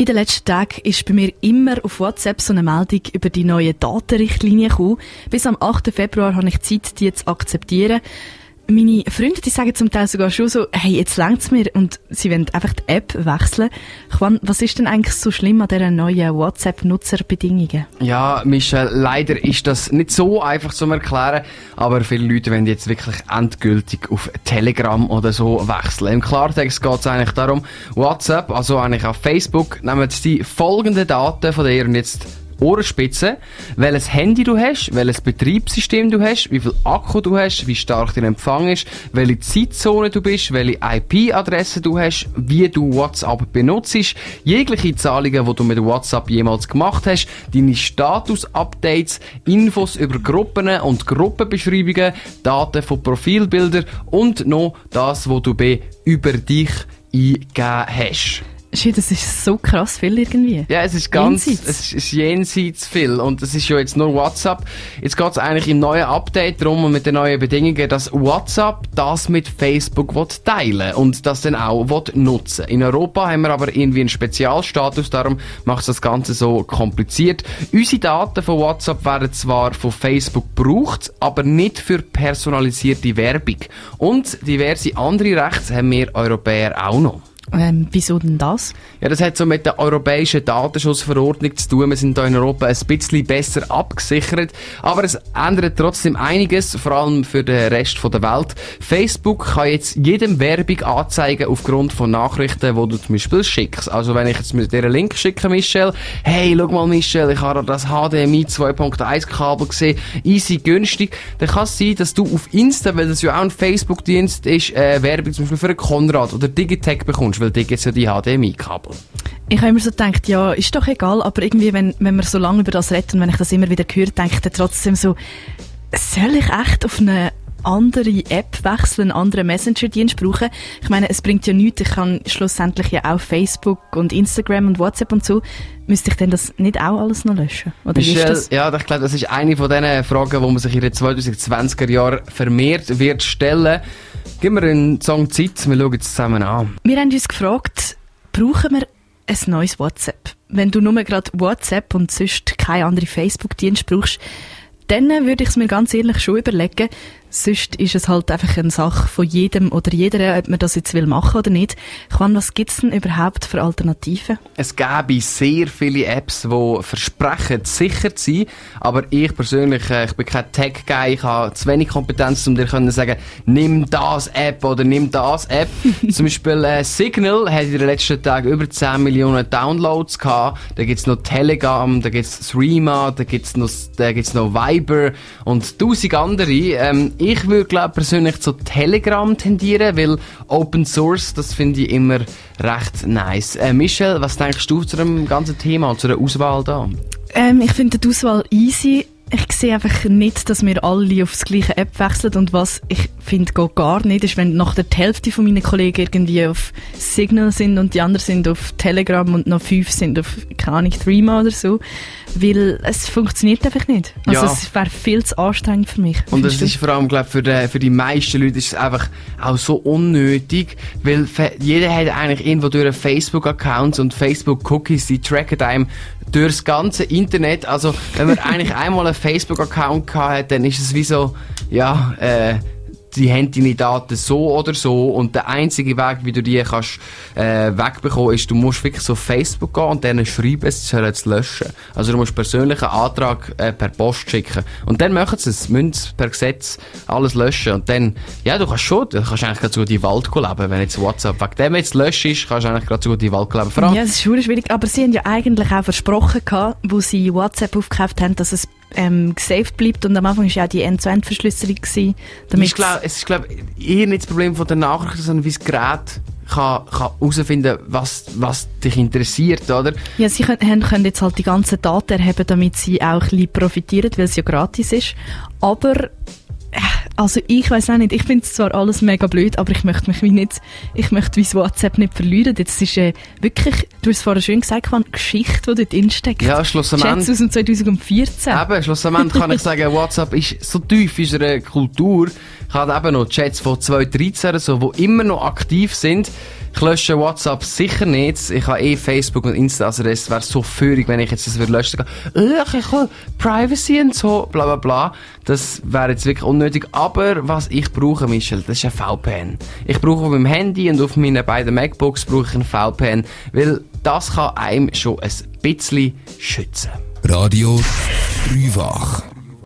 In den letzten Tagen ist bei mir immer auf WhatsApp so eine Meldung über die neue Datenrichtlinie gekommen. Bis am 8. Februar habe ich Zeit, die zu akzeptieren. Meine Freunde, die sagen zum Teil sogar schon so, hey, jetzt längt's mir und sie wollen einfach die App wechseln. Juan, was ist denn eigentlich so schlimm an diesen neuen WhatsApp-Nutzerbedingungen? Ja, Michel, leider ist das nicht so einfach zu erklären, aber viele Leute wollen jetzt wirklich endgültig auf Telegram oder so wechseln. Im Klartext geht es eigentlich darum, WhatsApp, also eigentlich auf Facebook, nehmen die folgenden Daten von dir und jetzt Ohrenspitze, welches Handy du hast, welches Betriebssystem du hast, wie viel Akku du hast, wie stark dein Empfang ist, welche Zeitzone du bist, welche IP-Adresse du hast, wie du WhatsApp benutzt, jegliche Zahlungen, die du mit WhatsApp jemals gemacht hast, deine Status-Updates, Infos über Gruppen und Gruppenbeschreibungen, Daten von Profilbildern und noch das, was du über dich eingegeben hast. Shit, das ist so krass viel irgendwie. Ja, es ist ganz, jenseits. es ist jenseits viel. Und es ist ja jetzt nur WhatsApp. Jetzt geht es eigentlich im neuen Update darum und mit den neuen Bedingungen, dass WhatsApp das mit Facebook teilen und das dann auch nutzen In Europa haben wir aber irgendwie einen Spezialstatus, darum macht das Ganze so kompliziert. Unsere Daten von WhatsApp werden zwar von Facebook gebraucht, aber nicht für personalisierte Werbung. Und diverse andere Rechte haben wir Europäer auch noch. Ähm, wieso denn das? Ja, das hat so mit der europäischen Datenschutzverordnung zu tun. Wir sind hier in Europa ein bisschen besser abgesichert, aber es ändert trotzdem einiges, vor allem für den Rest der Welt. Facebook kann jetzt jedem Werbung anzeigen aufgrund von Nachrichten, die du zum Beispiel schickst. Also wenn ich jetzt mit dir einen Link schicke, Michelle, hey, schau mal Michelle, ich habe das HDMI 2.1 Kabel gesehen, easy, günstig, dann kann es sein, dass du auf Insta, weil das ja auch ein Facebook-Dienst ist, äh, Werbung zum Beispiel für einen Konrad oder Digitech bekommst weil da gibt ja die HDMI-Kabel. Ich habe immer so gedacht, ja, ist doch egal, aber irgendwie, wenn, wenn man so lange über das redet und wenn ich das immer wieder höre, denke ich dann trotzdem so, soll ich echt auf eine andere App wechseln, einen anderen Messenger-Dienst brauchen. Ich meine, es bringt ja nichts. Ich kann schlussendlich ja auch Facebook und Instagram und WhatsApp und so. Müsste ich denn das nicht auch alles noch löschen? Oder Michelle, das? Ja, ich glaube, das ist eine von diesen Fragen, die man sich in den 2020er Jahren vermehrt wird stellen. Gib mir einen Song Zeit, wir schauen es zusammen an. Wir haben uns gefragt, brauchen wir ein neues WhatsApp? Wenn du nur gerade WhatsApp und sonst keine andere Facebook-Dienst brauchst, dann würde ich es mir ganz ehrlich schon überlegen. Sonst ist es halt einfach eine Sache von jedem oder jeder, ob man das jetzt will machen oder nicht. Juan, was gibt es denn überhaupt für Alternativen? Es gäbe sehr viele Apps, die versprechen, sicher zu sein. Aber ich persönlich, äh, ich bin kein Tech-Guy, ich habe zu wenig Kompetenz, um dir zu sagen, nimm das App oder nimm das App. Zum Beispiel äh, Signal hat in den letzten Tagen über 10 Millionen Downloads gehabt. Da gibt es noch Telegram, da gibt es Threema, da gibt es noch, noch Viber und tausend andere. Ähm, ich würde, glaube persönlich zu Telegram tendieren, weil Open Source, das finde ich immer recht nice. Äh, Michelle, was denkst du zu dem ganzen Thema zu der Auswahl da? Ähm, ich finde die Auswahl easy ich sehe einfach nicht, dass wir alle auf das gleiche App wechseln und was ich finde geht gar nicht, ist, wenn nach der Hälfte von meinen Kollegen irgendwie auf Signal sind und die anderen sind auf Telegram und noch fünf sind auf, keine Ahnung, Threema oder so, weil es funktioniert einfach nicht. Also ja. es wäre viel zu anstrengend für mich. Und es ist vor allem, glaube für, die, für die meisten Leute ist es einfach auch so unnötig, weil jeder hat eigentlich irgendwo durch einen Facebook-Account und Facebook-Cookies, die tracken einem durchs ganze Internet. Also, wenn man eigentlich einmal einen Facebook-Account hat, dann ist es wie so, ja, äh, die haben deine Daten so oder so und der einzige Weg, wie du die kannst äh, wegbekommen, ist, du musst wirklich so auf Facebook gehen und denen schreiben, es sollen zu löschen. Also du musst persönlichen Antrag äh, per Post schicken und dann machen sie es, müssen per Gesetz alles löschen und dann, ja, du kannst schon, du kannst eigentlich gerade so die Wald leben, wenn jetzt WhatsApp wegen dem jetzt löscht ist, kannst du eigentlich gerade so die Wald leben. Ja, es ist schwierig, aber sie haben ja eigentlich auch versprochen gehabt, wo sie WhatsApp aufgekauft haben, dass es ähm, gesaved bleibt und am Anfang war ja auch die End-to-End-Verschlüsselung. Ich glaube, es ist glaub, eher nicht das Problem von der Nachricht, sondern wie das Gerät kann, kann herausfinden was, was dich interessiert, oder? Ja, sie können, können jetzt halt die ganzen Daten erheben, damit sie auch ein bisschen profitieren, weil es ja gratis ist. Aber also ich weiß auch nicht, ich finde es zwar alles mega blöd, aber ich möchte mich wie nicht, ich möchte wie das WhatsApp nicht verlieren. Das ist äh, wirklich, du hast vorhin schön gesagt, eine Geschichte, die dort drinsteckt. Ja, schlussendlich. aus dem 2014. Eben, schlussendlich kann ich sagen, WhatsApp ist so tief in unserer Kultur. Ich habe eben noch Chats von 2013 so, die immer noch aktiv sind. Ich lösche WhatsApp sicher nicht. Ich habe eh Facebook und Insta, also das wäre so führig, wenn ich jetzt das würde löschen würde. Ich habe Privacy und so, bla bla bla. Das wäre jetzt wirklich unnötig. Aber was ich brauche, Michel, das ist ein VPN. Ich brauche auf meinem Handy und auf meinen beiden MacBooks brauche ich ein VPN, weil das kann einem schon ein bisschen schützen. Radio Dreifach.